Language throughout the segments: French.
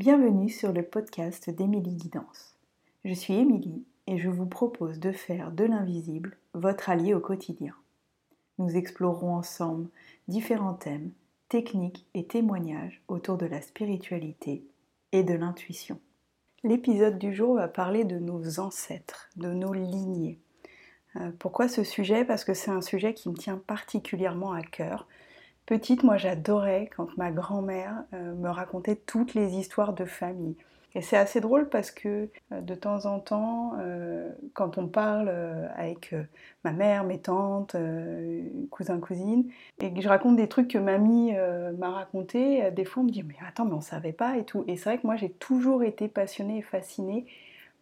Bienvenue sur le podcast d'Émilie Guidance. Je suis Émilie et je vous propose de faire de l'invisible votre allié au quotidien. Nous explorerons ensemble différents thèmes, techniques et témoignages autour de la spiritualité et de l'intuition. L'épisode du jour va parler de nos ancêtres, de nos lignées. Euh, pourquoi ce sujet? Parce que c'est un sujet qui me tient particulièrement à cœur Petite, moi j'adorais quand ma grand-mère euh, me racontait toutes les histoires de famille. Et c'est assez drôle parce que euh, de temps en temps, euh, quand on parle avec ma mère, mes tantes, cousins, cousines, et que je raconte des trucs que mamie m'a raconté, des fois on me dit mais attends mais on savait pas et tout. Et c'est vrai que moi j'ai toujours été passionnée et fascinée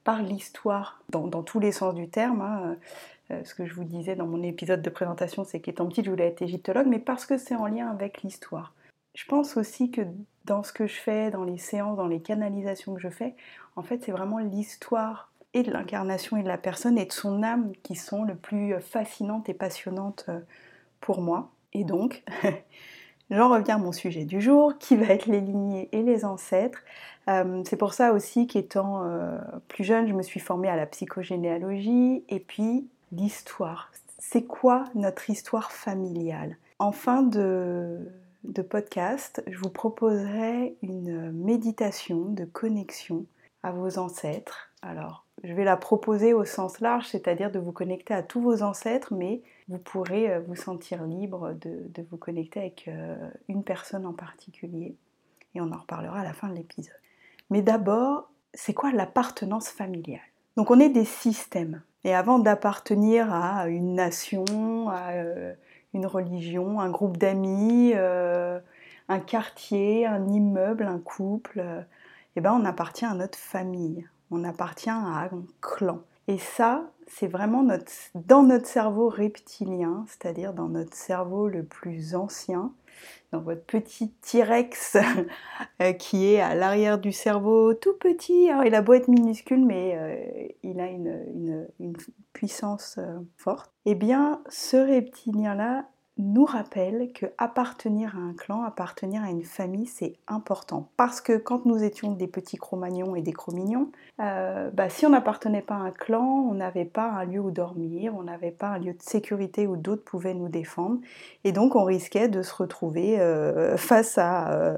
par l'histoire dans, tous les sens du terme. Hein. Euh, ce que je vous disais dans mon épisode de présentation, c'est qu'étant petite, je voulais être égyptologue, mais parce que c'est en lien avec l'histoire. Je pense aussi que dans ce que je fais, dans les séances, dans les canalisations que je fais, en fait, c'est vraiment l'histoire et de l'incarnation et de la personne et de son âme qui sont le plus fascinantes et passionnantes euh, pour moi. Et donc, j'en reviens à mon sujet du jour, qui va être les lignées et les ancêtres. Euh, c'est pour ça aussi qu'étant plus jeune, je me suis formée à la psychogénéalogie et puis l'histoire. C'est quoi notre histoire familiale? En fin de, podcast, je vous proposerai une méditation de connexion à vos ancêtres. Alors, je vais la proposer au sens large, c'est-à-dire de vous connecter à tous vos ancêtres, mais vous pourrez euh, vous sentir libre de, vous connecter avec euh, une personne en particulier. Et on en reparlera à la fin de l'épisode. Mais d'abord, c'est quoi l'appartenance familiale? Donc on est des systèmes. Et avant d'appartenir à une nation, à euh, une religion, un groupe d'amis, euh, un quartier, un immeuble, un couple, eh ben on appartient à notre famille, on appartient à un clan. C'est vraiment dans notre cerveau reptilien, c'est-à-dire dans notre cerveau le plus ancien, dans votre petit T-Rex euh, qui est à l'arrière du cerveau, tout petit. Alors, il a beau être minuscule, mais euh, il a une, puissance euh, forte. Eh bien, ce reptilien-là nous rappelle que appartenir à un clan, appartenir à une famille, c'est important. Parce que quand nous étions des petits cro-magnons et des cro-mignons, euh, bah, si on n'appartenait pas à un clan, on n'avait pas un lieu où dormir, on n'avait pas un lieu de sécurité où d'autres pouvaient nous défendre. Et donc on risquait de se retrouver euh, face à euh,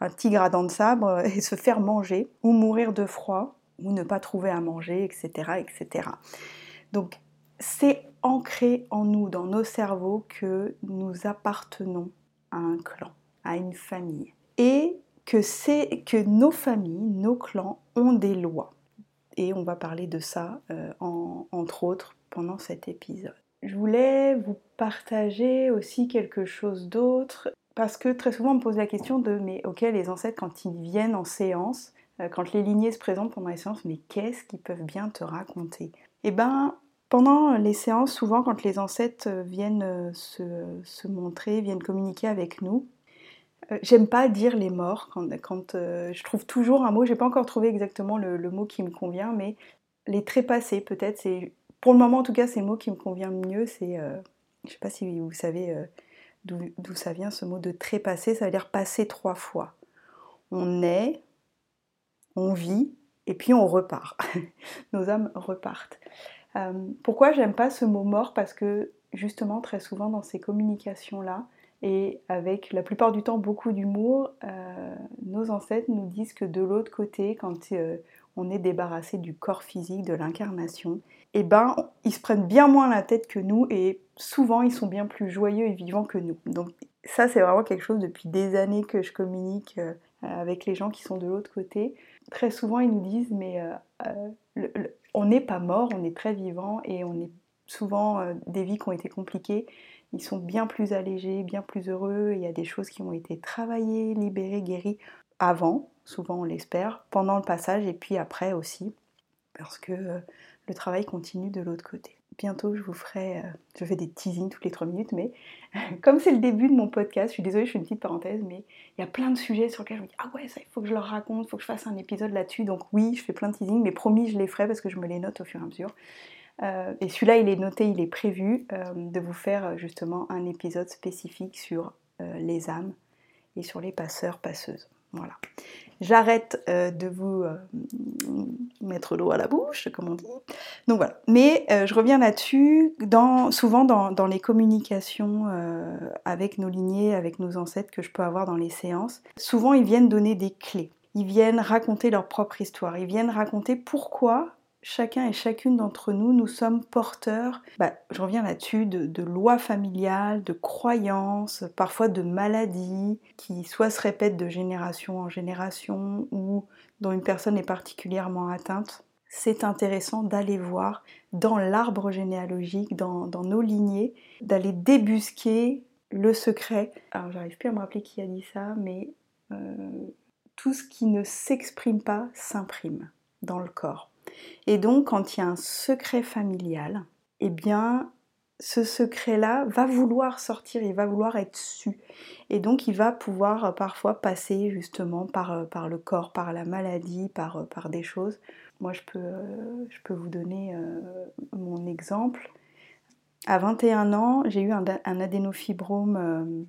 un tigre à dents de sabre et se faire manger, ou mourir de froid, ou ne pas trouver à manger, etc. etc. Donc c'est ancré en nous, dans nos cerveaux, que nous appartenons à un clan, à une famille. Et que, c'est, que nos familles, nos clans ont des lois. Et on va parler de ça, euh, entre autres, pendant cet épisode. Je voulais vous partager aussi quelque chose d'autre, parce que très souvent on me pose la question de, mais ok, les ancêtres, quand ils viennent en séance, euh, quand les lignées se présentent pendant les séances, mais qu'est-ce qu'ils peuvent bien te raconter? Eh ben, pendant les séances, souvent quand les ancêtres euh, viennent euh, se, montrer, viennent communiquer avec nous, euh, j'aime pas dire les morts quand, je trouve toujours un mot, j'ai pas encore trouvé exactement le, mot qui me convient, mais les trépassés peut-être, c'est pour le moment en tout cas c'est le mot qui me convient le mieux, c'est, je sais pas si vous savez d'où ça vient ce mot de trépasser, ça veut dire passer trois fois. On est, on vit et puis on repart. Nos âmes repartent. Euh, pourquoi j'aime pas ce mot mort? Parce que justement, très souvent dans ces communications-là, et avec la plupart du temps beaucoup d'humour, euh, nos ancêtres nous disent que de l'autre côté, quand euh, on est débarrassé du corps physique, de l'incarnation, eh ben, ils se prennent bien moins la tête que nous et souvent ils sont bien plus joyeux et vivants que nous. Donc ça, c'est vraiment quelque chose depuis des années que je communique avec les gens qui sont de l'autre côté. Très souvent, ils nous disent, mais le, on n'est pas mort, on est très vivant et on est souvent euh, des vies qui ont été compliquées. Ils sont bien plus allégés, bien plus heureux. Il y a des choses qui ont été travaillées, libérées, guéries avant, souvent on l'espère, pendant le passage et puis après aussi, parce que euh, le travail continue de l'autre côté bientôt je vous ferai, euh, je fais des teasings toutes les 3 minutes, mais comme c'est le début de mon podcast, je suis désolée, je fais une petite parenthèse, mais il y a plein de sujets sur lesquels je me dis, ah ouais, ça, il faut que je leur raconte, il faut que je fasse un épisode là-dessus, donc oui, je fais plein de teasings, mais promis, je les ferai parce que je me les note au fur et à mesure. Euh, et celui-là, il est noté, il est prévu euh, de vous faire justement un épisode spécifique sur les âmes et sur les passeurs, passeuses. Voilà. J'arrête euh, de vous euh, mettre l'eau à la bouche, comme on dit. Donc voilà. Mais euh, je reviens là-dessus, souvent dans, dans, les communications avec nos lignées, avec nos ancêtres que je peux avoir dans les séances. Souvent, ils viennent donner des clés. Ils viennent raconter leur propre histoire. Ils viennent raconter pourquoi chacun et chacune d'entre nous, nous sommes porteurs, bah, je reviens là-dessus, de, lois familiales, de croyances, parfois de maladies qui soit se répètent de génération en génération ou dont une personne est particulièrement atteinte. C'est intéressant d'aller voir dans l'arbre généalogique, dans, nos lignées, d'aller débusquer le secret. Alors j'arrive plus à me rappeler qui a dit ça, mais euh, tout ce qui ne s'exprime pas s'imprime dans le corps. Et donc, quand il y a un secret familial, eh bien, ce secret-là va vouloir sortir, il va vouloir être su. Et donc, il va pouvoir euh, parfois passer justement par, euh, par le corps, par la maladie, par, euh, des choses. Moi, je peux, je peux vous donner mon exemple. À 21 ans, j'ai eu un, un adénofibrome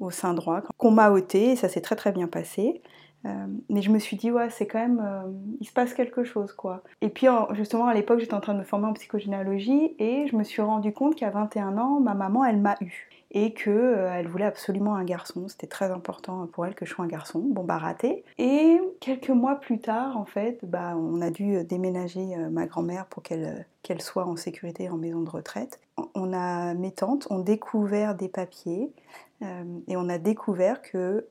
au sein droit qu'on m'a ôté et ça s'est très très bien passé. Euh, mais je me suis dit, ouais, c'est quand même, euh, il se passe quelque chose, quoi. Et puis, justement, à l'époque, j'étais en train de me former en psychogénéalogie et je me suis rendu compte qu'à 21 ans, ma maman, elle m'a eu. Et qu'elle euh, voulait absolument un garçon. C'était très important pour elle que je sois un garçon. Bon, bah, raté. Et quelques mois plus tard, en fait, bah, on a dû déménager ma grand-mère pour qu'elle qu'elle soit en sécurité en maison de retraite. On a, mes tantes ont découvert des papiers et on a découvert que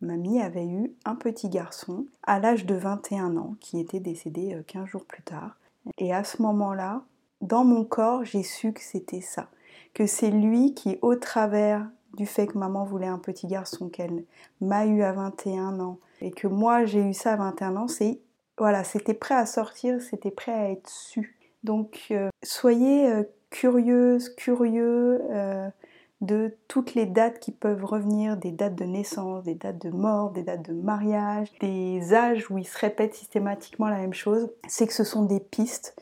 mamie avait eu un petit garçon à l'âge de 21 ans qui était décédé 15 euh, jours plus tard. Et à ce moment-là, dans mon corps, j'ai su que c'était ça. Que c'est lui qui, au travers du fait que maman voulait un petit garçon, qu'elle m'a eu à 21 ans, et que moi j'ai eu ça à 21 ans, c'est voilà, c'était prêt à sortir, c'était prêt à être su. Donc euh, soyez euh, curieuse, curieux, de toutes les dates qui peuvent revenir, des dates de naissance, des dates de mort, des dates de mariage, des âges où il se répète systématiquement la même chose, c'est que ce sont des pistes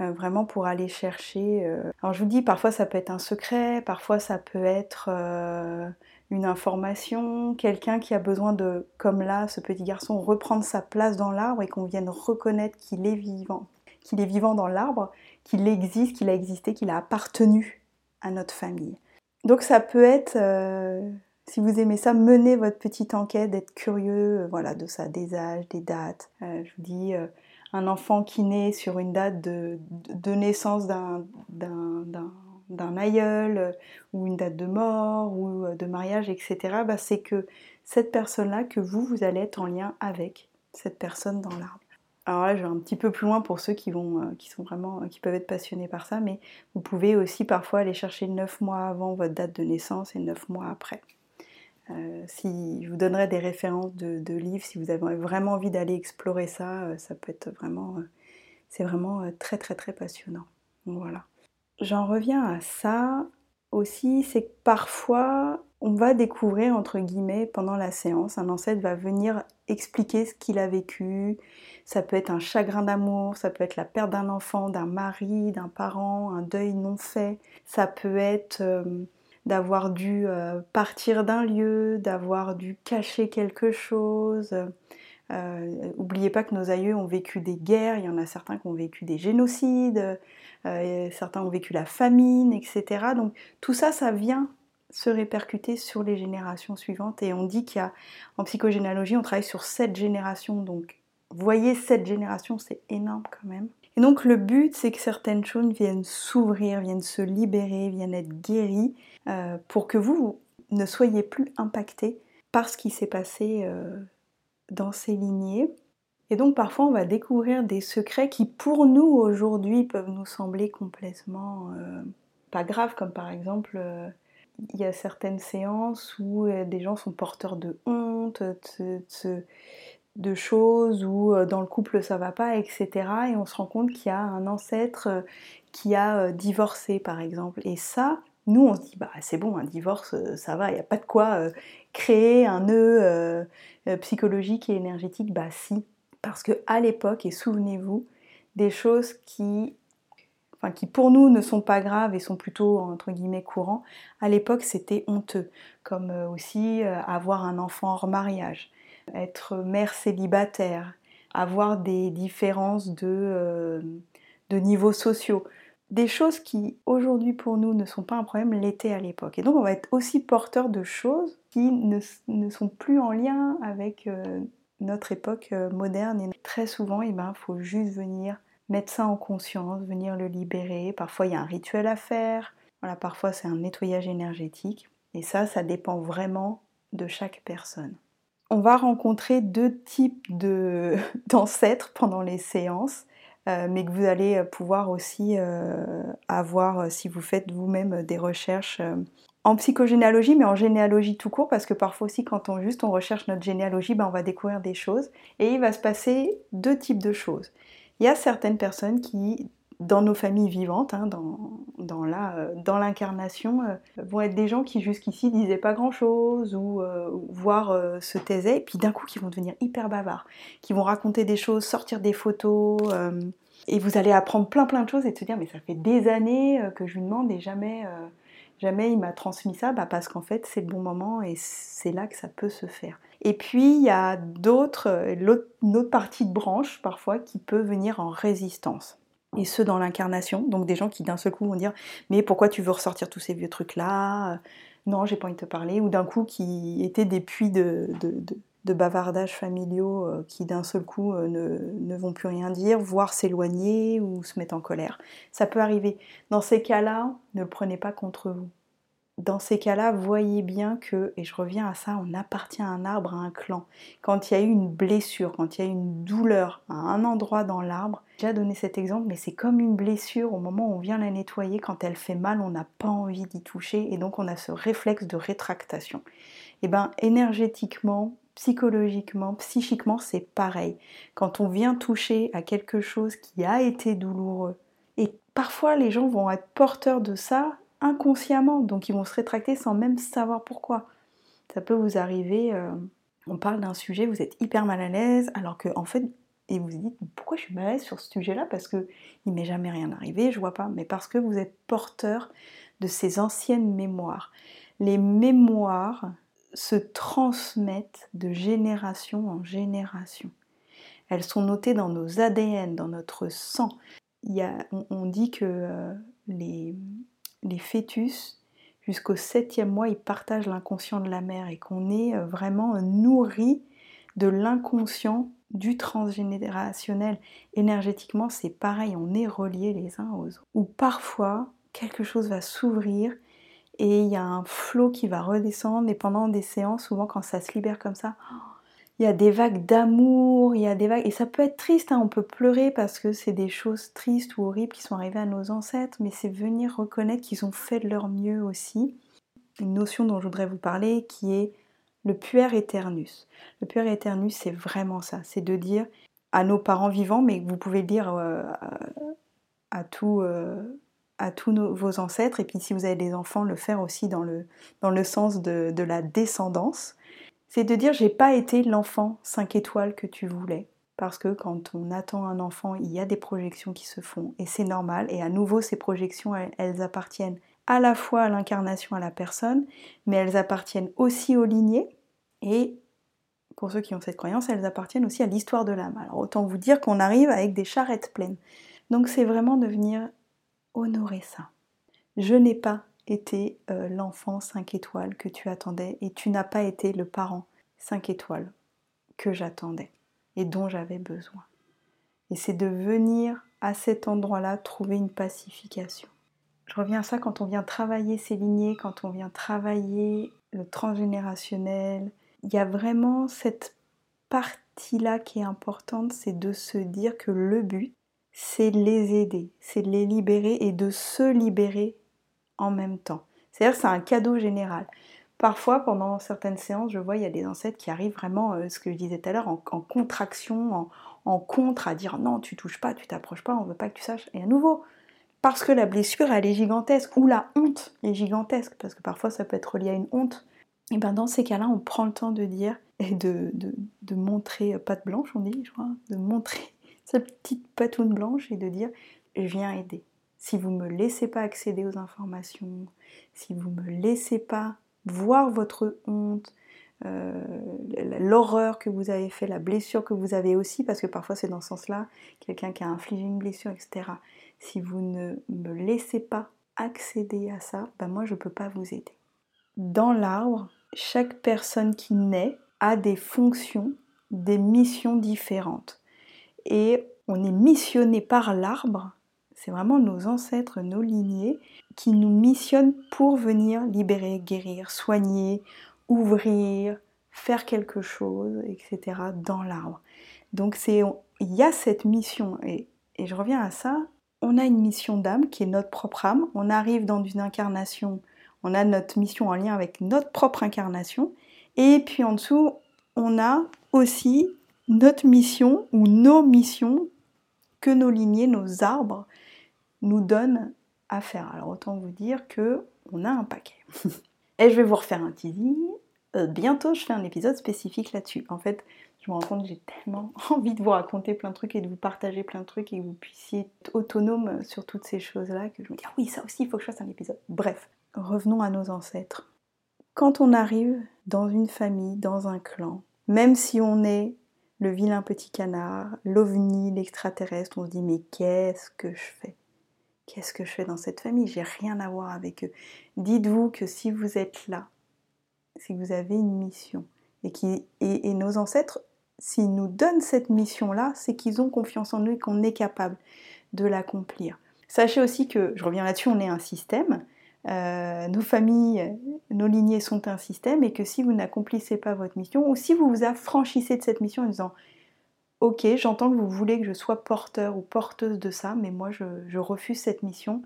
euh, vraiment pour aller chercher. Euh. Alors je vous dis, parfois ça peut être un secret, parfois ça peut être euh, une information, quelqu'un qui a besoin de, comme là, ce petit garçon, reprendre sa place dans l'arbre et qu'on vienne reconnaître qu'il est vivant, qu'il est vivant dans l'arbre, qu'il existe, qu'il a existé, qu'il a appartenu à notre famille. Donc ça peut être, euh, si vous aimez ça, mener votre petite enquête, d'être curieux, euh, voilà, de ça, des âges, des dates. Euh, je vous dis, un enfant qui naît sur une date de, naissance d'un, aïeul, ou une date de mort, ou de mariage, etc., bah, c'est que cette personne-là, que vous, vous allez être en lien avec cette personne dans l'arbre. Alors là, je vais un petit peu plus loin pour ceux qui, vont, euh, qui sont vraiment, euh, qui peuvent être passionnés par ça, mais vous pouvez aussi parfois aller chercher 9 mois avant votre date de naissance et 9 mois après. Euh, si je vous donnerai des références de, livres, si vous avez vraiment envie d'aller explorer ça, ça peut être vraiment, c'est vraiment très très très passionnant. voilà. J'en reviens à ça aussi, c'est que parfois on va découvrir entre guillemets pendant la séance, un ancêtre va venir expliquer ce qu'il a vécu, ça peut être un chagrin d'amour, ça peut être la perte d'un enfant, d'un mari, d'un parent, un deuil non fait. Ça peut être euh, d'avoir dû euh, partir d'un lieu, d'avoir dû cacher quelque chose. Euh, oubliez pas que nos aïeux ont vécu des guerres, il y en a certains qui ont vécu des génocides, certains ont vécu la famine, etc. Donc tout ça, ça vient se répercuter sur les générations suivantes. Et on dit qu'il y a, en psychogénéalogie, on travaille sur sept générations, donc voyez cette génération, c'est énorme quand même. Et donc le but, c'est que certaines choses viennent s'ouvrir, viennent se libérer, viennent être guéries, euh, pour que vous, ne soyez plus impacté par ce qui s'est passé euh, dans ces lignées. Et donc parfois on va découvrir des secrets qui pour nous aujourd'hui peuvent nous sembler complètement euh, pas graves, comme par exemple il y a certaines séances où des gens sont porteurs de honte, de, choses où euh, dans le couple ça va pas, etc. Et on se rend compte qu'il y a un ancêtre euh, qui a euh, divorcé par exemple. Et ça, nous on se dit bah c'est bon, un divorce ça va, il n'y a pas de quoi créer un nœud psychologique et énergétique. Bah si, parce que à l'époque, et souvenez-vous, des choses qui Enfin, qui pour nous ne sont pas graves et sont plutôt entre guillemets courants, à l'époque c'était honteux, comme aussi avoir un enfant hors mariage, être mère célibataire, avoir des différences de, euh, de niveaux sociaux. Des choses qui aujourd'hui pour nous ne sont pas un problème, l'étaient à l'époque. Et donc on va être aussi porteur de choses qui ne, ne sont plus en lien avec euh, notre époque euh, moderne. Et très souvent, il eh ben, faut juste venir mettre ça en conscience, venir le libérer. Parfois, il y a un rituel à faire. Voilà, parfois, c'est un nettoyage énergétique. Et ça, ça dépend vraiment de chaque personne. On va rencontrer deux types d'ancêtres pendant les séances, euh, mais que vous allez pouvoir aussi euh, avoir si vous faites vous-même des recherches en psychogénéalogie, mais en généalogie tout court, parce que parfois aussi quand on juste on recherche notre généalogie, ben, on va découvrir des choses. Et il va se passer deux types de choses. Il y a certaines personnes qui, dans nos familles vivantes, hein, dans, euh, dans l'incarnation, euh, vont être des gens qui jusqu'ici disaient pas grand-chose ou euh, voire se taisaient, et puis d'un coup qui vont devenir hyper bavards, qui vont raconter des choses, sortir des photos, et vous allez apprendre plein plein de choses et se dire mais ça fait des années que je lui demande et jamais jamais il m'a transmis ça, bah parce qu'en fait c'est le bon moment et c'est là que ça peut se faire. Et puis il y a d'autres, une autre partie de branche parfois qui peut venir en résistance. Et ce dans l'incarnation, donc des gens qui d'un seul coup vont dire mais pourquoi tu veux ressortir tous ces vieux trucs là Non, j'ai pas envie de te parler. Ou d'un coup qui étaient des puits de, bavardages familiaux euh, qui d'un seul coup euh, ne, vont plus rien dire, voire s'éloigner ou se mettre en colère. Ça peut arriver. Dans ces cas-là, ne le prenez pas contre vous. Dans ces cas-là, voyez bien que, et je reviens à ça, on appartient à un arbre, à un clan. Quand il y a eu une blessure, quand il y a eu une douleur à un endroit dans l'arbre, j'ai déjà donné cet exemple, mais c'est comme une blessure au moment où on vient la nettoyer, quand elle fait mal, on n'a pas envie d'y toucher et donc on a ce réflexe de rétractation. Et eh bien énergétiquement, psychologiquement, psychiquement, c'est pareil. Quand on vient toucher à quelque chose qui a été douloureux, et parfois les gens vont être porteurs de ça inconsciemment, donc ils vont se rétracter sans même savoir pourquoi. Ça peut vous arriver, euh, on parle d'un sujet, vous êtes hyper mal à l'aise, alors que en fait, et vous vous dites pourquoi je suis mal à l'aise sur ce sujet-là? Parce que il m'est jamais rien arrivé, je vois pas, mais parce que vous êtes porteur de ces anciennes mémoires. Les mémoires, se transmettent de génération en génération. Elles sont notées dans nos ADN, dans notre sang. On, dit que euh, les, les, fœtus, jusqu'au septième mois, ils partagent l'inconscient de la mère et qu'on est euh, vraiment nourri de l'inconscient du transgénérationnel. Énergétiquement, c'est pareil, on est reliés les uns aux autres. Ou parfois, quelque chose va s'ouvrir et il y a un flot qui va redescendre et pendant des séances, souvent quand ça se libère comme ça, il y a des vagues d'amour, il y a des vagues et ça peut être triste, hein, on peut pleurer parce que c'est des choses tristes ou horribles qui sont arrivées à nos ancêtres, mais c'est venir reconnaître qu'ils ont fait de leur mieux aussi. Une notion dont je voudrais vous parler qui est le puer éternus. Le puer éternus, c'est vraiment ça, c'est de dire à nos parents vivants, mais vous pouvez le dire euh, à, tout, euh, à tous vos ancêtres, et puis si vous avez des enfants, le faire aussi dans le, dans le sens de, de la descendance. C'est de dire j'ai pas été l'enfant 5 étoiles que tu voulais. Parce que quand on attend un enfant, il y a des projections qui se font, et c'est normal. Et à nouveau, ces projections, elles, elles appartiennent à la fois à l'incarnation, à la personne, mais elles appartiennent aussi aux lignées. Et pour ceux qui ont cette croyance, elles appartiennent aussi à l'histoire de l'âme. Alors autant vous dire qu'on arrive avec des charrettes pleines. Donc c'est vraiment de venir honorer ça. Je n'ai pas été euh, l'enfant 5 étoiles que tu attendais et tu n'as pas été le parent 5 étoiles que j'attendais et dont j'avais besoin. Et c'est de venir à cet endroit-là trouver une pacification. Je reviens à ça quand on vient travailler ces lignées, quand on vient travailler le transgénérationnel. Il y a vraiment cette partie-là qui est importante, c'est de se dire que le but, c'est les aider, c'est les libérer et de se libérer en même temps. C'est-à-dire c'est un cadeau général. Parfois, pendant certaines séances, je vois, il y a des ancêtres qui arrivent vraiment, euh, ce que je disais tout à l'heure, en, contraction, en, contre, à dire non, tu touches pas, tu t'approches pas, on veut pas que tu saches. Et à nouveau, parce que la blessure, elle est gigantesque, ou la honte est gigantesque, parce que parfois ça peut être lié à une honte. Et bien dans ces cas-là, on prend le temps de dire et de, de, de montrer, patte blanche on dit, de montrer cette petite patoune blanche et de dire je viens aider. Si vous ne me laissez pas accéder aux informations, si vous ne me laissez pas voir votre honte, l'horreur que vous avez fait, la blessure que vous avez aussi, parce que parfois c'est dans ce sens-là, quelqu'un qui a infligé une blessure, etc. Si vous ne me laissez pas accéder à ça, ben moi je ne peux pas vous aider. Dans l'arbre, chaque personne qui naît a des fonctions, des missions différentes. Et on est missionné par l'arbre, c'est vraiment nos ancêtres, nos lignées, qui nous missionnent pour venir libérer, guérir, soigner, ouvrir, faire quelque chose, etc. dans l'arbre. Donc il y a cette mission, et, et je reviens à ça, on a une mission d'âme qui est notre propre âme, on arrive dans une incarnation, on a notre mission en lien avec notre propre incarnation, et puis en dessous, on a aussi notre mission ou nos missions que nos lignées, nos arbres nous donnent à faire. Alors autant vous dire que on a un paquet. et je vais vous refaire un teasing. Euh, bientôt, je fais un épisode spécifique là-dessus. En fait, je me rends compte que j'ai tellement envie de vous raconter plein de trucs et de vous partager plein de trucs et que vous puissiez être autonome sur toutes ces choses-là que je me dis, ah oui, ça aussi, il faut que je fasse un épisode. Bref, revenons à nos ancêtres. Quand on arrive dans une famille, dans un clan, même si on est le vilain petit canard, l'ovni, l'extraterrestre, on se dit mais qu'est-ce que je fais? Qu'est-ce que je fais dans cette famille? J'ai rien à voir avec eux. Dites-vous que si vous êtes là, si vous avez une mission, et, qui, et, nos ancêtres, s'ils nous donnent cette mission-là, c'est qu'ils ont confiance en nous et qu'on est capable de l'accomplir. Sachez aussi que, je reviens là-dessus, on est un système, euh, nos familles, nos lignées sont un système et que si vous n'accomplissez pas votre mission ou si vous vous affranchissez de cette mission en disant Ok, j'entends que vous voulez que je sois porteur ou porteuse de ça, mais moi je, refuse cette mission,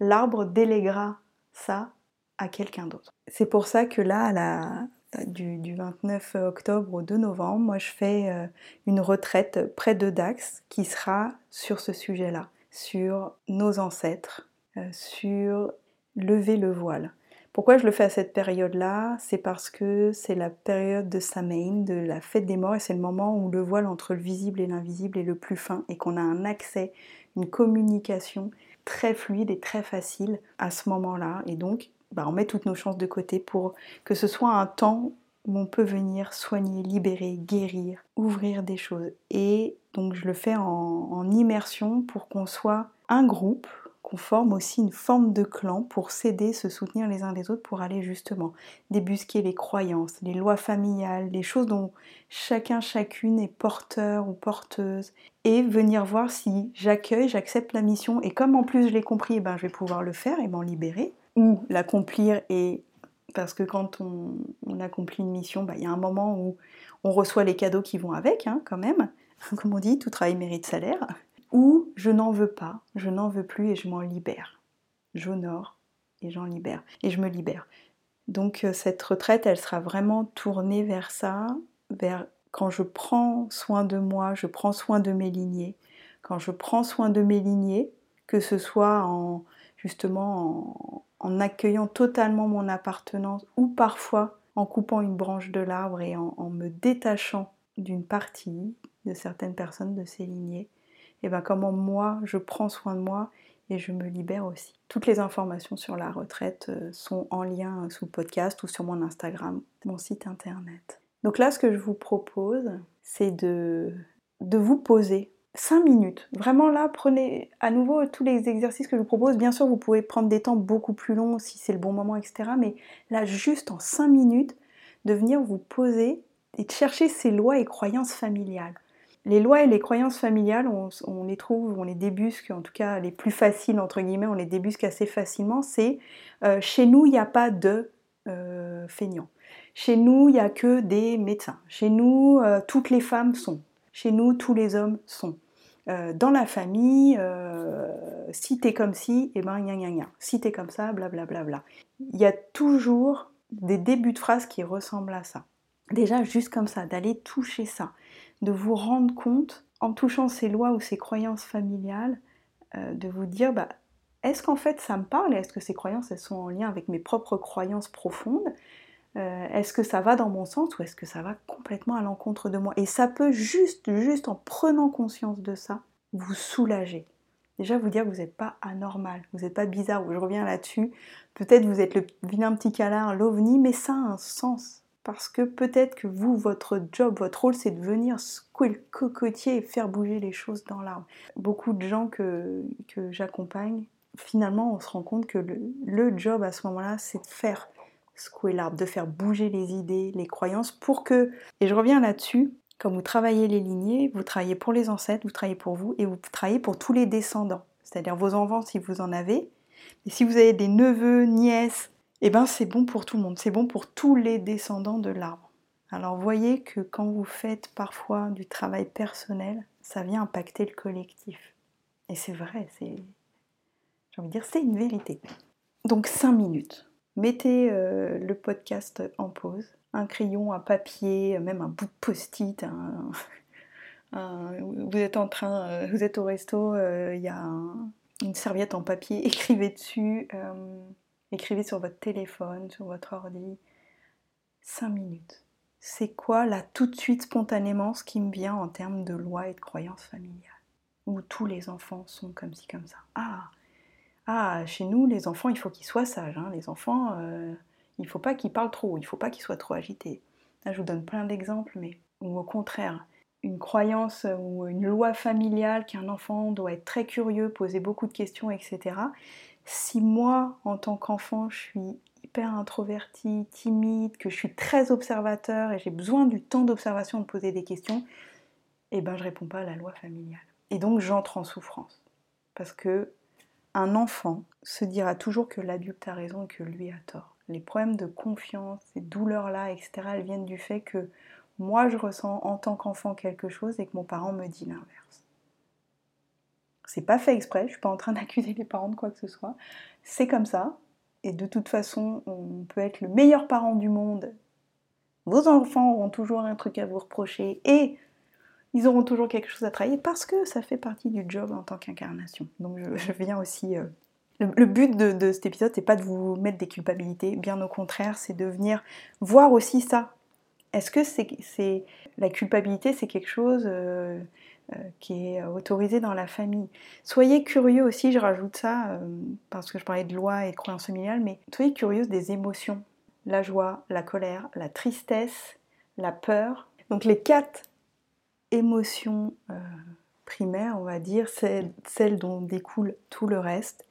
l'arbre déléguera ça à quelqu'un d'autre. C'est pour ça que là, du, 29 octobre au 2 novembre, moi je fais euh, une retraite près de Dax qui sera sur ce sujet-là, sur nos ancêtres, euh, sur lever le voile. Pourquoi je le fais à cette période-là? C'est parce que c'est la période de Samhain, de la fête des morts, et c'est le moment où le voile entre le visible et l'invisible est le plus fin, et qu'on a un accès, une communication très fluide et très facile à ce moment-là. Et donc, bah, on met toutes nos chances de côté pour que ce soit un temps où on peut venir soigner, libérer, guérir, ouvrir des choses. Et donc je le fais en immersion pour qu'on soit un groupe qu'on forme aussi une forme de clan pour s'aider, se soutenir les uns les autres pour aller justement débusquer les croyances, les lois familiales, les choses dont chacun, chacune est porteur ou porteuse et venir voir si j'accueille, j'accepte la mission. Et comme en plus je l'ai compris, eh ben, je vais pouvoir le faire et m'en libérer ou l'accomplir. Et parce que quand on, accomplit une mission, bah, il y a un moment où on reçoit les cadeaux qui vont avec, hein, quand même. Comme on dit, tout travail mérite salaire ou je n'en veux pas, je n'en veux plus et je m'en libère. J'honore et j'en libère. Et je me libère. Donc euh, cette retraite, elle sera vraiment tournée vers ça, vers quand je prends soin de moi, je prends soin de mes lignées. Quand je prends soin de mes lignées, que ce soit en justement en, accueillant totalement mon appartenance ou parfois en coupant une branche de l'arbre et en, en me détachant d'une partie de certaines personnes de ces lignées, et ben comment moi je prends soin de moi et je me libère aussi. Toutes les informations sur la retraite euh, sont en lien sous le podcast ou sur mon Instagram, mon site internet. Donc là, ce que je vous propose, c'est de, de vous poser 5 minutes. Vraiment là, prenez à nouveau tous les exercices que je vous propose. Bien sûr, vous pouvez prendre des temps beaucoup plus longs si c'est le bon moment, etc. Mais là, juste en 5 minutes, de venir vous poser et de chercher ces lois et croyances familiales. Les lois et les croyances familiales, on, les trouve, on les débusque, en tout cas les plus faciles, entre guillemets, on les débusque assez facilement. C'est euh, chez nous, il n'y a pas de euh, feignants. Chez nous, il n'y a que des médecins. Chez nous, euh, toutes les femmes sont. Chez nous, tous les hommes sont. dans la famille, si t'es comme si, et eh ben gna gna gna. Si t'es comme ça, blablabla. Bla, bla, bla. Il y a toujours des débuts de phrases qui ressemblent à ça. Déjà, juste comme ça, d'aller toucher ça de vous rendre compte, en touchant ces lois ou ces croyances familiales, euh, de vous dire, bah, est-ce qu'en fait ça me parle Est-ce que ces croyances, elles sont en lien avec mes propres croyances profondes euh, Est-ce que ça va dans mon sens ou est-ce que ça va complètement à l'encontre de moi? Et ça peut juste, juste en prenant conscience de ça, vous soulager. Déjà vous dire que vous n'êtes pas anormal, vous n'êtes pas bizarre, je reviens là-dessus. Peut-être vous êtes le vilain petit câlin, l'ovni, mais ça a un sens. Parce que peut-être que vous, votre job, votre rôle, c'est de venir secouer le cocotier et faire bouger les choses dans l'arbre. Beaucoup de gens que, que j'accompagne, finalement, on se rend compte que le, le job à ce moment-là, c'est de faire secouer l'arbre, de faire bouger les idées, les croyances, pour que, et je reviens là-dessus, quand vous travaillez les lignées, vous travaillez pour les ancêtres, vous travaillez pour vous, et vous travaillez pour tous les descendants, c'est-à-dire vos enfants si vous en avez, et si vous avez des neveux, nièces, eh ben c'est bon pour tout le monde, c'est bon pour tous les descendants de l'arbre. Alors voyez que quand vous faites parfois du travail personnel, ça vient impacter le collectif. Et c'est vrai, c'est j'ai envie de dire c'est une vérité. Donc 5 minutes. Mettez euh, le podcast en pause, un crayon, un papier, même un bout de post-it, vous êtes en train, euh, vous êtes au resto, euh, il y a une serviette en papier, écrivez dessus. Écrivez sur votre téléphone, sur votre ordi. 5 minutes. C'est quoi là tout de suite spontanément ce qui me vient en termes de loi et de croyances familiales? Où tous les enfants sont comme ci, comme ça. Ah Ah, chez nous, les enfants, il faut qu'ils soient sages. Hein. Les enfants, euh, il ne faut pas qu'ils parlent trop, il ne faut pas qu'ils soient trop agités. Là, je vous donne plein d'exemples, mais ou au contraire, une croyance ou une loi familiale qu'un enfant doit être très curieux, poser beaucoup de questions, etc si moi, en tant qu'enfant, je suis hyper introvertie, timide, que je suis très observateur et j'ai besoin du temps d'observation de poser des questions, eh ben je réponds pas à la loi familiale. Et donc j'entre en souffrance. Parce que un enfant se dira toujours que l'adulte a raison et que lui a tort. Les problèmes de confiance, ces douleurs-là, etc., elles viennent du fait que moi je ressens en tant qu'enfant quelque chose et que mon parent me dit l'inverse. C'est pas fait exprès, je suis pas en train d'accuser les parents de quoi que ce soit. C'est comme ça. Et de toute façon, on peut être le meilleur parent du monde. Vos enfants auront toujours un truc à vous reprocher et ils auront toujours quelque chose à travailler parce que ça fait partie du job en tant qu'incarnation. Donc je, viens aussi. Euh, le, but de, cet épisode, c'est pas de vous mettre des culpabilités, bien au contraire, c'est de venir voir aussi ça. Est-ce que c'est la culpabilité, c'est quelque chose euh, qui est autorisé dans la famille. Soyez curieux aussi, je rajoute ça, euh, parce que je parlais de loi et de croyances familiales, mais soyez curieux des émotions. La joie, la colère, la tristesse, la peur. Donc les quatre émotions euh, primaires, on va dire, celles dont découle tout le reste,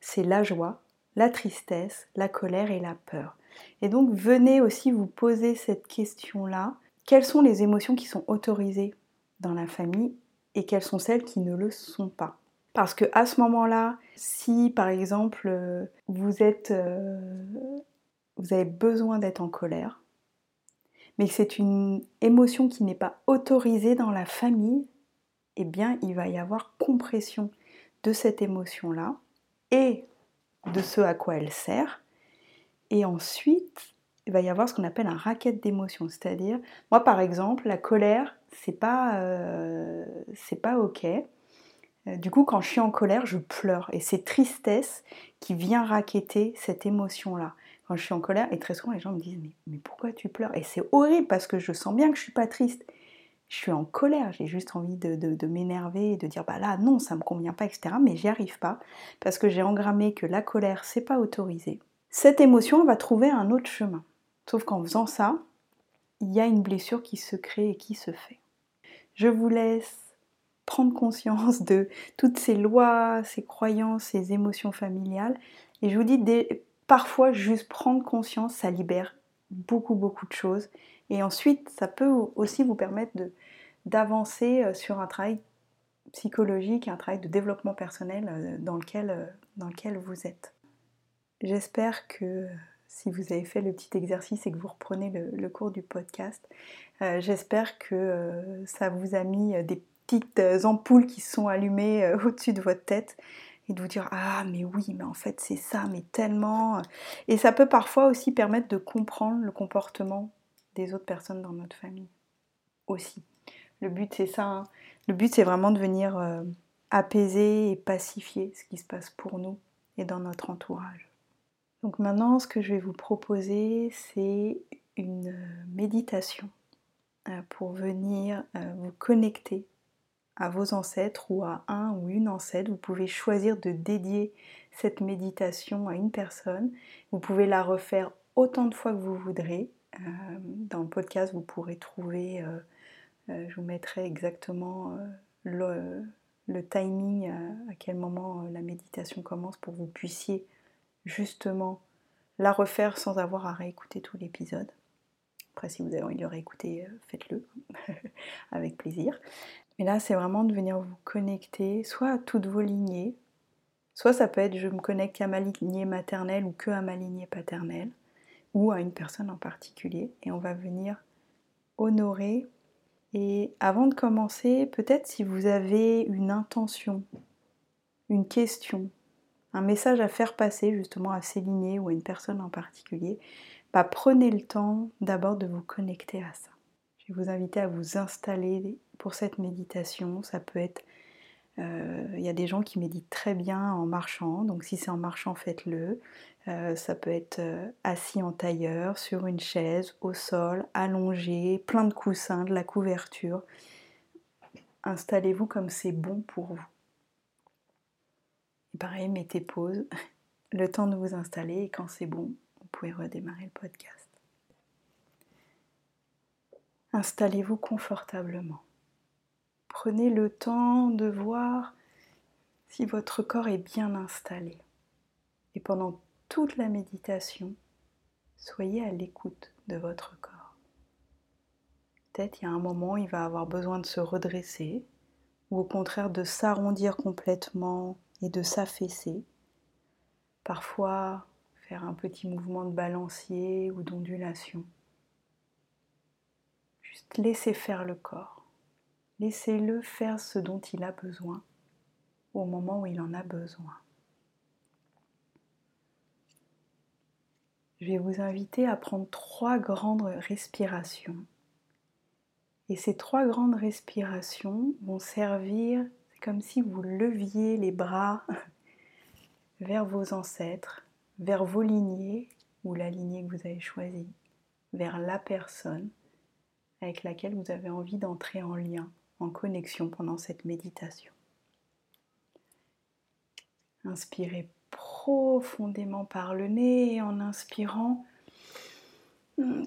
c'est la joie, la tristesse, la colère et la peur. Et donc venez aussi vous poser cette question-là. Quelles sont les émotions qui sont autorisées dans la famille et quelles sont celles qui ne le sont pas. Parce que à ce moment-là, si par exemple euh, vous êtes, euh, vous avez besoin d'être en colère, mais que c'est une émotion qui n'est pas autorisée dans la famille, eh bien il va y avoir compression de cette émotion-là et de ce à quoi elle sert. Et ensuite, il va y avoir ce qu'on appelle un racket d'émotions. C'est-à-dire, moi par exemple, la colère, c'est pas, euh, c'est pas ok. Euh, du coup, quand je suis en colère, je pleure. Et c'est tristesse qui vient raqueter cette émotion-là. Quand je suis en colère, et très souvent les gens me disent mais, pourquoi tu pleures? Et c'est horrible parce que je sens bien que je suis pas triste. Je suis en colère, j'ai juste envie de, m'énerver et de dire bah là non, ça me convient pas, etc. Mais j'y arrive pas parce que j'ai engrammé que la colère c'est pas autorisé. Cette émotion va trouver un autre chemin. Sauf qu'en faisant ça, il y a une blessure qui se crée et qui se fait. Je vous laisse prendre conscience de toutes ces lois, ces croyances, ces émotions familiales. Et je vous dis, parfois, juste prendre conscience, ça libère beaucoup, beaucoup de choses. Et ensuite, ça peut aussi vous permettre d'avancer euh, sur un travail psychologique, un travail de développement personnel euh, dans lequel, euh, dans lequel vous êtes. J'espère que si vous avez fait le petit exercice et que vous reprenez le, cours du podcast. Euh, j'espère que euh, ça vous a mis euh, des petites ampoules qui sont allumées au-dessus de votre tête et de vous dire ah mais oui mais en fait c'est ça mais tellement et ça peut parfois aussi permettre de comprendre le comportement des autres personnes dans notre famille aussi. Le but c'est ça, hein. le but c'est vraiment de venir apaiser et pacifier ce qui se passe pour nous et dans notre entourage. Donc maintenant, ce que je vais vous proposer, c'est une euh, méditation euh, pour venir euh, vous connecter à vos ancêtres ou à un ou une ancêtre. Vous pouvez choisir de dédier cette méditation à une personne. Vous pouvez la refaire autant de fois que vous voudrez. dans le podcast, vous pourrez trouver, je vous mettrai exactement le, le, timing, à quel moment la méditation commence pour que vous puissiez justement la refaire sans avoir à réécouter tout l'épisode. Après, si vous avez envie de le réécouter, faites-le avec plaisir. Mais là, c'est vraiment de venir vous connecter soit à toutes vos lignées, soit ça peut être je me connecte à ma lignée maternelle ou que à ma lignée paternelle, ou à une personne en particulier, et on va venir honorer. Et avant de commencer, peut-être si vous avez une intention, une question, un message à faire passer justement à ces lignées ou à une personne en particulier, bah, prenez le temps d'abord de vous connecter à ça. Je vais vous inviter à vous installer pour cette méditation. Ça peut être, euh, il y a des gens qui méditent très bien en marchant, donc si c'est en marchant, faites-le. Euh, ça peut être euh, assis en tailleur, sur une chaise, au sol, allongé, plein de coussins, de la couverture. Installez-vous comme c'est bon pour vous. Et pareil, mettez pause, le temps de vous installer et quand c'est bon, vous pouvez redémarrer le podcast. Installez-vous confortablement. Prenez le temps de voir si votre corps est bien installé. Et pendant toute la méditation, soyez à l'écoute de votre corps. Peut-être il y a un moment, il va avoir besoin de se redresser, ou au contraire de s'arrondir complètement et de s'affaisser. Parfois, faire un petit mouvement de balancier ou d'ondulation. Juste laissez faire le corps. Laissez-le faire ce dont il a besoin au moment où il en a besoin. Je vais vous inviter à prendre trois grandes respirations. Et ces trois grandes respirations vont servir, comme si vous leviez les bras vers vos ancêtres, vers vos lignées ou la lignée que vous avez choisie, vers la personne avec laquelle vous avez envie d'entrer en lien, en connexion pendant cette méditation. Inspirez profondément par le nez et en inspirant,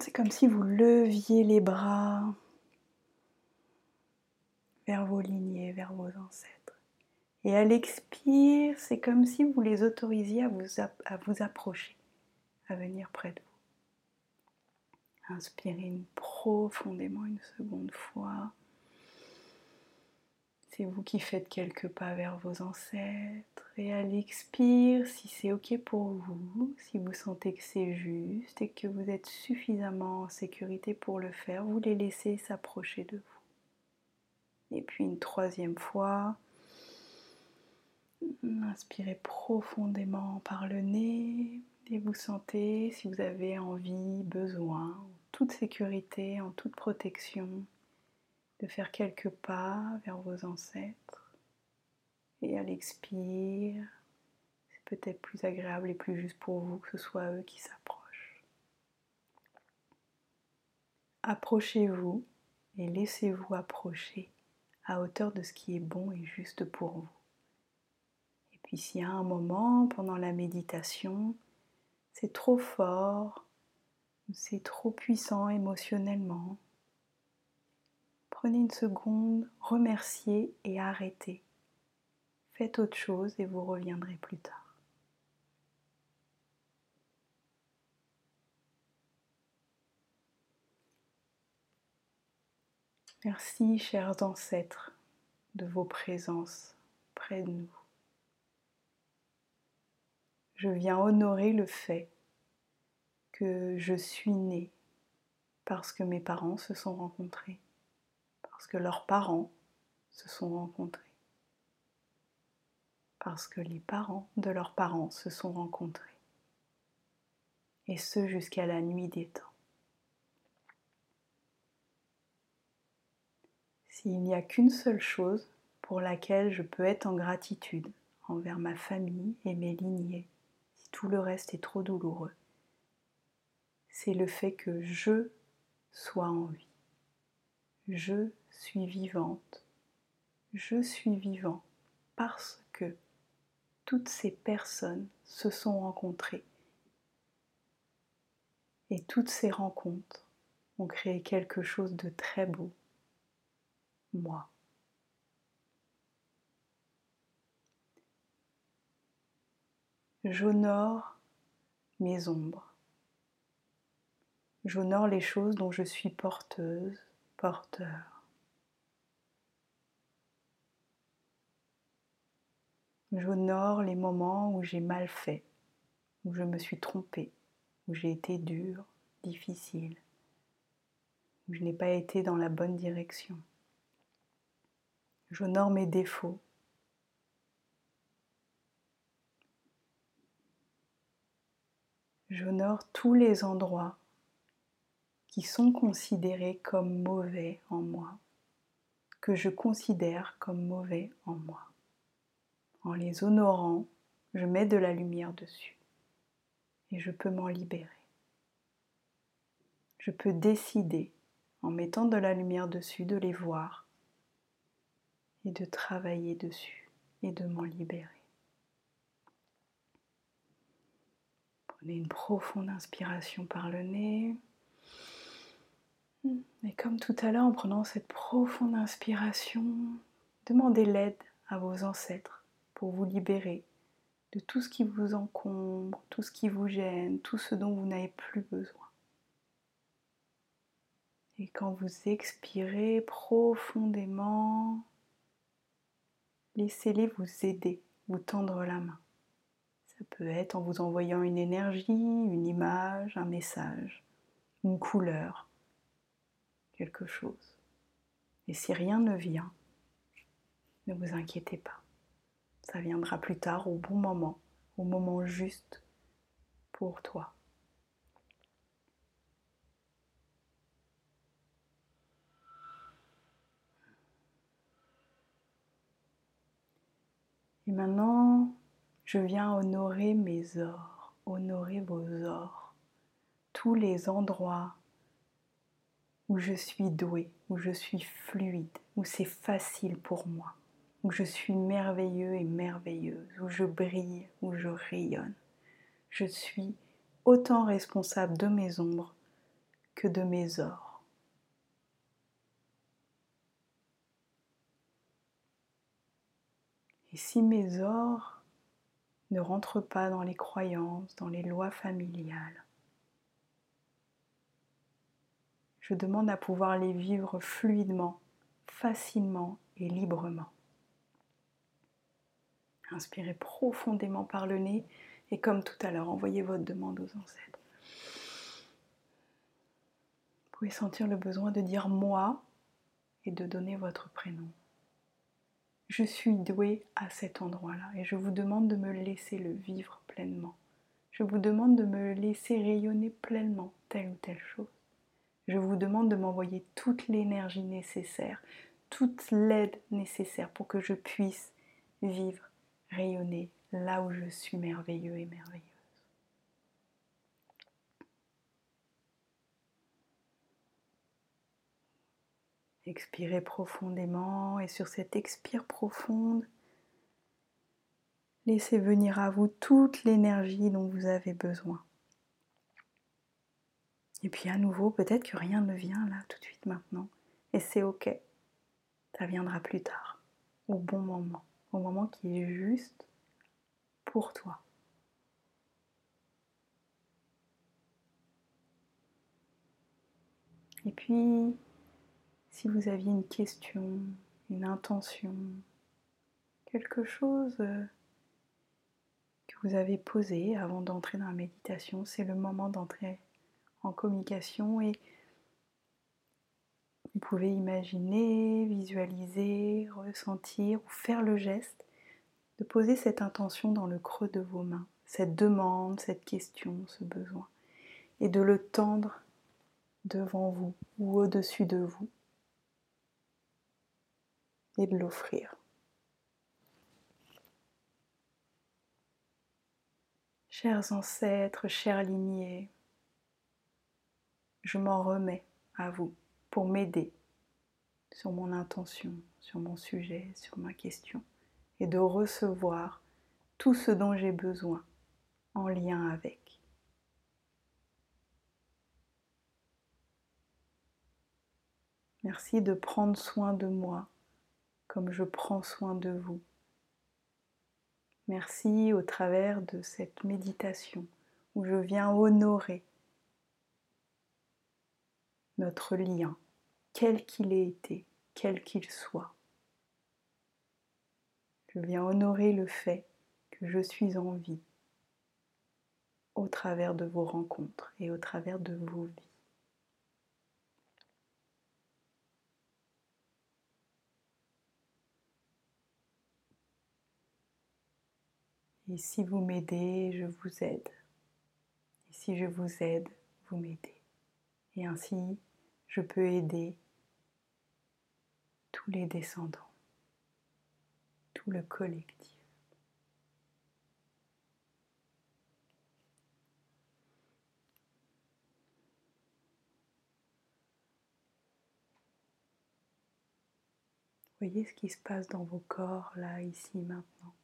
c'est comme si vous leviez les bras vers vos lignées, vers vos ancêtres. Et à l'expire, c'est comme si vous les autorisiez à vous, à vous approcher, à venir près de vous. Inspirez profondément une seconde fois. C'est vous qui faites quelques pas vers vos ancêtres. Et à l'expire, si c'est OK pour vous, si vous sentez que c'est juste et que vous êtes suffisamment en sécurité pour le faire, vous les laissez s'approcher de vous. Et puis une troisième fois, inspirez profondément par le nez et vous sentez si vous avez envie, besoin toute sécurité, en toute protection, de faire quelques pas vers vos ancêtres. Et à l'expire, c'est peut-être plus agréable et plus juste pour vous que ce soit eux qui s'approchent. Approchez-vous et laissez-vous approcher à hauteur de ce qui est bon et juste pour vous. Et puis s'il y a un moment pendant la méditation, c'est trop fort, c'est trop puissant émotionnellement. Prenez une seconde, remerciez et arrêtez. Faites autre chose et vous reviendrez plus tard. Merci, chers ancêtres, de vos présences près de nous. Je viens honorer le fait que je suis née parce que mes parents se sont rencontrés, parce que leurs parents se sont rencontrés, parce que les parents de leurs parents se sont rencontrés, et ce jusqu'à la nuit des temps. S'il n'y a qu'une seule chose pour laquelle je peux être en gratitude envers ma famille et mes lignées, si tout le reste est trop douloureux, c'est le fait que je sois en vie. Je suis vivante. Je suis vivant parce que toutes ces personnes se sont rencontrées. Et toutes ces rencontres ont créé quelque chose de très beau, moi. J'honore mes ombres. J'honore les choses dont je suis porteuse, porteur. J'honore les moments où j'ai mal fait, où je me suis trompée, où j'ai été dure, difficile, où je n'ai pas été dans la bonne direction. J'honore mes défauts. J'honore tous les endroits qui sont considérés comme mauvais en moi, que je considère comme mauvais en moi. En les honorant, je mets de la lumière dessus et je peux m'en libérer. Je peux décider, en mettant de la lumière dessus, de les voir et de travailler dessus et de m'en libérer. Prenez une profonde inspiration par le nez. Et comme tout à l'heure, en prenant cette profonde inspiration, demandez l'aide à vos ancêtres pour vous libérer de tout ce qui vous encombre, tout ce qui vous gêne, tout ce dont vous n'avez plus besoin. Et quand vous expirez profondément, laissez-les vous aider, vous tendre la main. Ça peut être en vous envoyant une énergie, une image, un message, une couleur, quelque chose. Et si rien ne vient, ne vous inquiétez pas. Ça viendra plus tard au bon moment, au moment juste pour toi. Et maintenant, je viens honorer mes ors, honorer vos ors, tous les endroits où je suis douée, où je suis fluide, où c'est facile pour moi où je suis merveilleux et merveilleuse, où je brille, où je rayonne. Je suis autant responsable de mes ombres que de mes ors. Et si mes ors ne rentrent pas dans les croyances, dans les lois familiales, je demande à pouvoir les vivre fluidement, facilement et librement. Inspirez profondément par le nez et comme tout à l'heure, envoyez votre demande aux ancêtres. Vous pouvez sentir le besoin de dire moi et de donner votre prénom. Je suis doué à cet endroit-là et je vous demande de me laisser le vivre pleinement. Je vous demande de me laisser rayonner pleinement telle ou telle chose. Je vous demande de m'envoyer toute l'énergie nécessaire, toute l'aide nécessaire pour que je puisse vivre rayonner là où je suis merveilleux et merveilleuse. Expirez profondément et sur cette expire profonde, laissez venir à vous toute l'énergie dont vous avez besoin. Et puis à nouveau, peut-être que rien ne vient là tout de suite maintenant. Et c'est ok. Ça viendra plus tard, au bon moment au moment qui est juste pour toi. Et puis, si vous aviez une question, une intention, quelque chose que vous avez posé avant d'entrer dans la méditation, c'est le moment d'entrer en communication et vous pouvez imaginer, visualiser, ressentir ou faire le geste de poser cette intention dans le creux de vos mains, cette demande, cette question, ce besoin, et de le tendre devant vous ou au-dessus de vous et de l'offrir. Chers ancêtres, chers lignées, je m'en remets à vous pour m'aider sur mon intention, sur mon sujet, sur ma question, et de recevoir tout ce dont j'ai besoin en lien avec. Merci de prendre soin de moi comme je prends soin de vous. Merci au travers de cette méditation où je viens honorer notre lien, quel qu'il ait été, quel qu'il soit. Je viens honorer le fait que je suis en vie au travers de vos rencontres et au travers de vos vies. Et si vous m'aidez, je vous aide. Et si je vous aide, vous m'aidez. Et ainsi, je peux aider tous les descendants, tout le collectif. Voyez ce qui se passe dans vos corps là, ici, maintenant.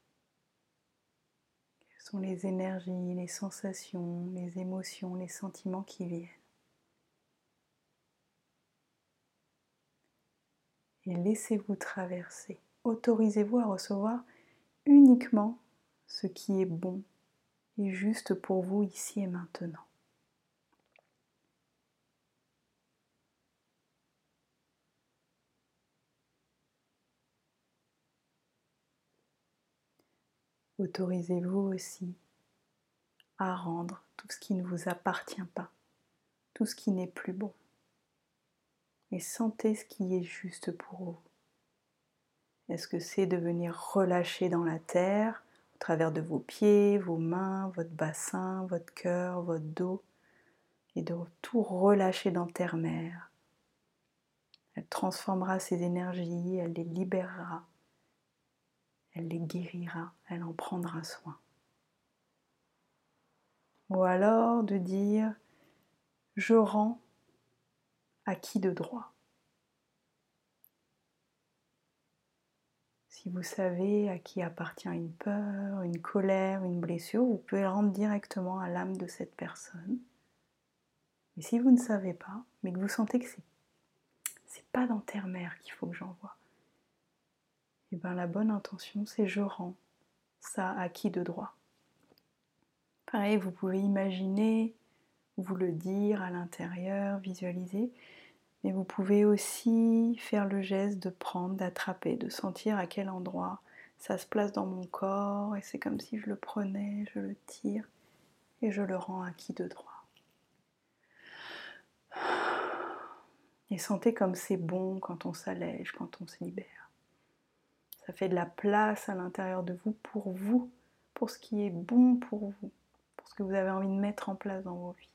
Les énergies, les sensations, les émotions, les sentiments qui viennent. Et laissez-vous traverser. Autorisez-vous à recevoir uniquement ce qui est bon et juste pour vous ici et maintenant. Autorisez-vous aussi à rendre tout ce qui ne vous appartient pas, tout ce qui n'est plus bon. Et sentez ce qui est juste pour vous. Est-ce que c'est de venir relâcher dans la terre au travers de vos pieds, vos mains, votre bassin, votre cœur, votre dos et de tout relâcher dans terre-mère? Elle transformera ces énergies, elle les libérera elle les guérira, elle en prendra soin. Ou alors de dire je rends à qui de droit? Si vous savez à qui appartient une peur, une colère, une blessure, vous pouvez le rendre directement à l'âme de cette personne. Mais si vous ne savez pas, mais que vous sentez que c'est c'est pas dans terre-mère qu'il faut que j'envoie, eh bien la bonne intention, c'est je rends ça à qui de droit. Pareil, vous pouvez imaginer, vous le dire à l'intérieur, visualiser, mais vous pouvez aussi faire le geste de prendre, d'attraper, de sentir à quel endroit ça se place dans mon corps, et c'est comme si je le prenais, je le tire, et je le rends à qui de droit. Et sentez comme c'est bon quand on s'allège, quand on se libère. Ça fait de la place à l'intérieur de vous pour vous, pour ce qui est bon pour vous, pour ce que vous avez envie de mettre en place dans vos vies.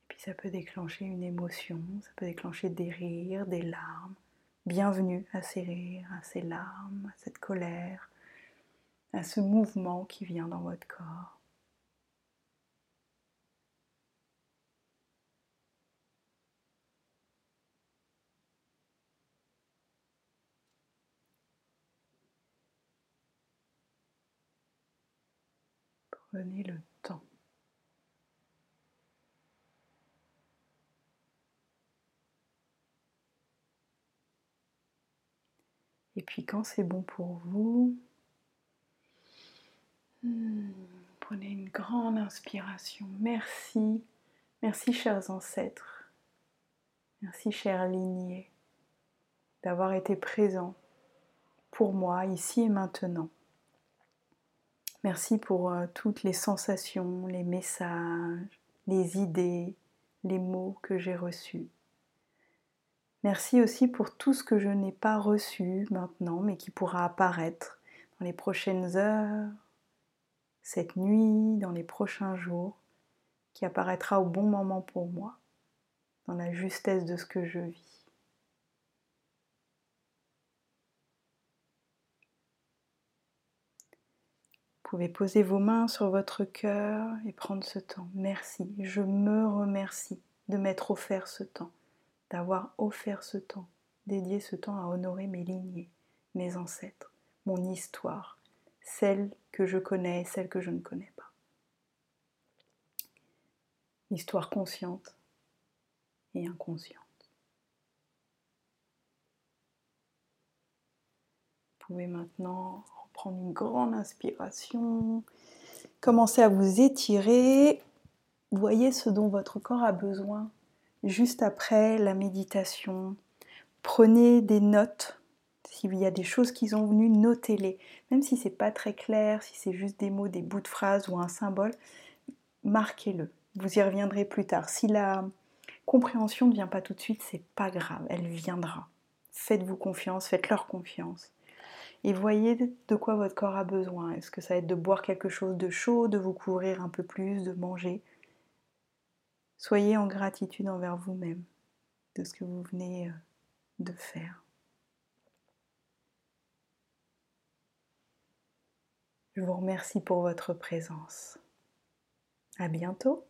Et puis ça peut déclencher une émotion, ça peut déclencher des rires, des larmes. Bienvenue à ces rires, à ces larmes, à cette colère, à ce mouvement qui vient dans votre corps. Prenez le temps. Et puis quand c'est bon pour vous, hmm, prenez une grande inspiration. Merci, merci chers ancêtres, merci chère lignée d'avoir été présents pour moi ici et maintenant. Merci pour euh, toutes les sensations, les messages, les idées, les mots que j'ai reçus. Merci aussi pour tout ce que je n'ai pas reçu maintenant, mais qui pourra apparaître dans les prochaines heures, cette nuit, dans les prochains jours, qui apparaîtra au bon moment pour moi, dans la justesse de ce que je vis. Pouvez poser vos mains sur votre cœur et prendre ce temps. Merci, je me remercie de m'être offert ce temps, d'avoir offert ce temps, dédié ce temps à honorer mes lignées, mes ancêtres, mon histoire, celle que je connais et celle que je ne connais pas. l'histoire consciente et inconsciente. Vous pouvez maintenant reprendre une grande inspiration, commencer à vous étirer, voyez ce dont votre corps a besoin juste après la méditation. Prenez des notes. S'il y a des choses qui sont venues, notez-les. Même si c'est pas très clair, si c'est juste des mots, des bouts de phrases ou un symbole, marquez-le. Vous y reviendrez plus tard. Si la compréhension ne vient pas tout de suite, c'est pas grave, elle viendra. Faites-vous confiance, faites-leur confiance et voyez de quoi votre corps a besoin. Est-ce que ça va être de boire quelque chose de chaud, de vous couvrir un peu plus, de manger? Soyez en gratitude envers vous-même de ce que vous venez euh, de faire. Je vous remercie pour votre présence. À bientôt.